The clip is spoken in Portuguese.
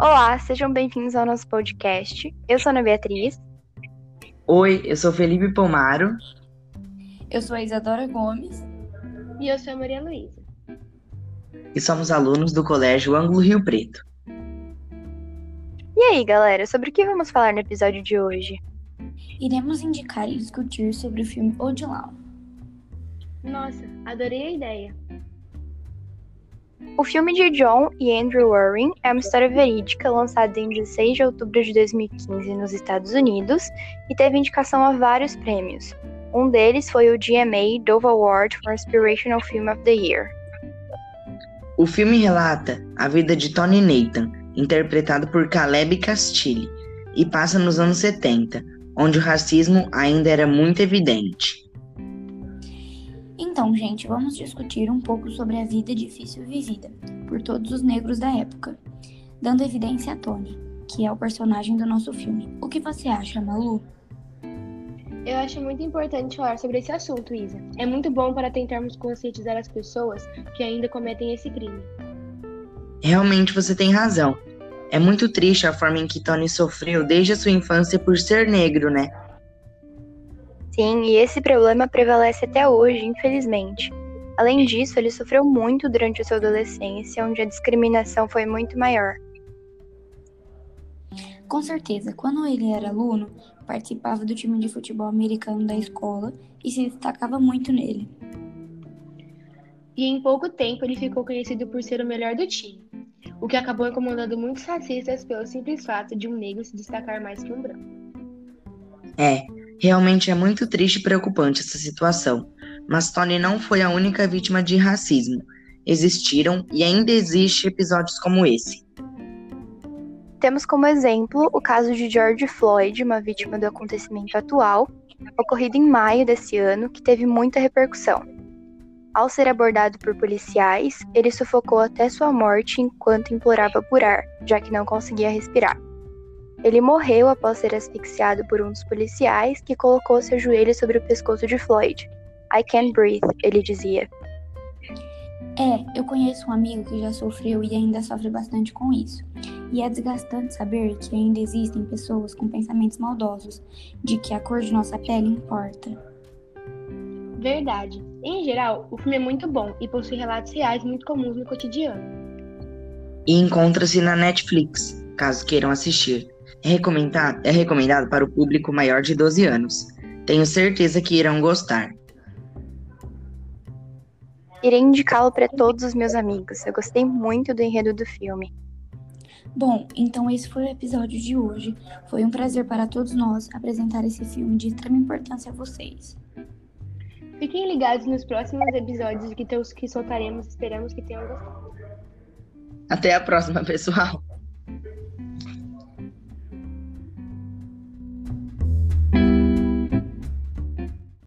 Olá, sejam bem-vindos ao nosso podcast. Eu sou a Ana Beatriz. Oi, eu sou Felipe Pomaro. Eu sou a Isadora Gomes. E eu sou a Maria Luísa. E somos alunos do Colégio Ângulo Rio Preto. E aí, galera, sobre o que vamos falar no episódio de hoje? Iremos indicar e discutir sobre o filme Odilão. Nossa, adorei a ideia. O filme de John e Andrew Warren é uma história verídica lançada em 16 de outubro de 2015 nos Estados Unidos e teve indicação a vários prêmios. Um deles foi o GMA Dove Award for Inspirational Film of the Year. O filme relata a vida de Tony Nathan, interpretado por Caleb Castilli, e passa nos anos 70, onde o racismo ainda era muito evidente. Então, gente, vamos discutir um pouco sobre a vida difícil vivida por todos os negros da época, dando evidência a Tony, que é o personagem do nosso filme. O que você acha, Malu? Eu acho muito importante falar sobre esse assunto, Isa. É muito bom para tentarmos conscientizar as pessoas que ainda cometem esse crime. Realmente você tem razão. É muito triste a forma em que Tony sofreu desde a sua infância por ser negro, né? Sim, e esse problema prevalece até hoje, infelizmente. Além disso, ele sofreu muito durante a sua adolescência, onde a discriminação foi muito maior. Com certeza, quando ele era aluno, participava do time de futebol americano da escola e se destacava muito nele. E em pouco tempo ele ficou conhecido por ser o melhor do time, o que acabou incomodando muitos racistas pelo simples fato de um negro se destacar mais que um branco. É, Realmente é muito triste e preocupante essa situação, mas Tony não foi a única vítima de racismo. Existiram e ainda existem episódios como esse. Temos como exemplo o caso de George Floyd, uma vítima do acontecimento atual, ocorrido em maio desse ano, que teve muita repercussão. Ao ser abordado por policiais, ele sufocou até sua morte enquanto implorava por ar, já que não conseguia respirar. Ele morreu após ser asfixiado por um dos policiais que colocou seu joelho sobre o pescoço de Floyd. I can't breathe, ele dizia. É, eu conheço um amigo que já sofreu e ainda sofre bastante com isso. E é desgastante saber que ainda existem pessoas com pensamentos maldosos de que a cor de nossa pele importa. Verdade. Em geral, o filme é muito bom e possui relatos reais muito comuns no cotidiano. E encontra-se na Netflix, caso queiram assistir. É recomendado, é recomendado para o público maior de 12 anos. Tenho certeza que irão gostar. Irei indicá-lo para todos os meus amigos. Eu gostei muito do enredo do filme. Bom, então esse foi o episódio de hoje. Foi um prazer para todos nós apresentar esse filme de extrema importância a vocês. Fiquem ligados nos próximos episódios que, que soltaremos. Esperamos que tenham gostado. Até a próxima, pessoal!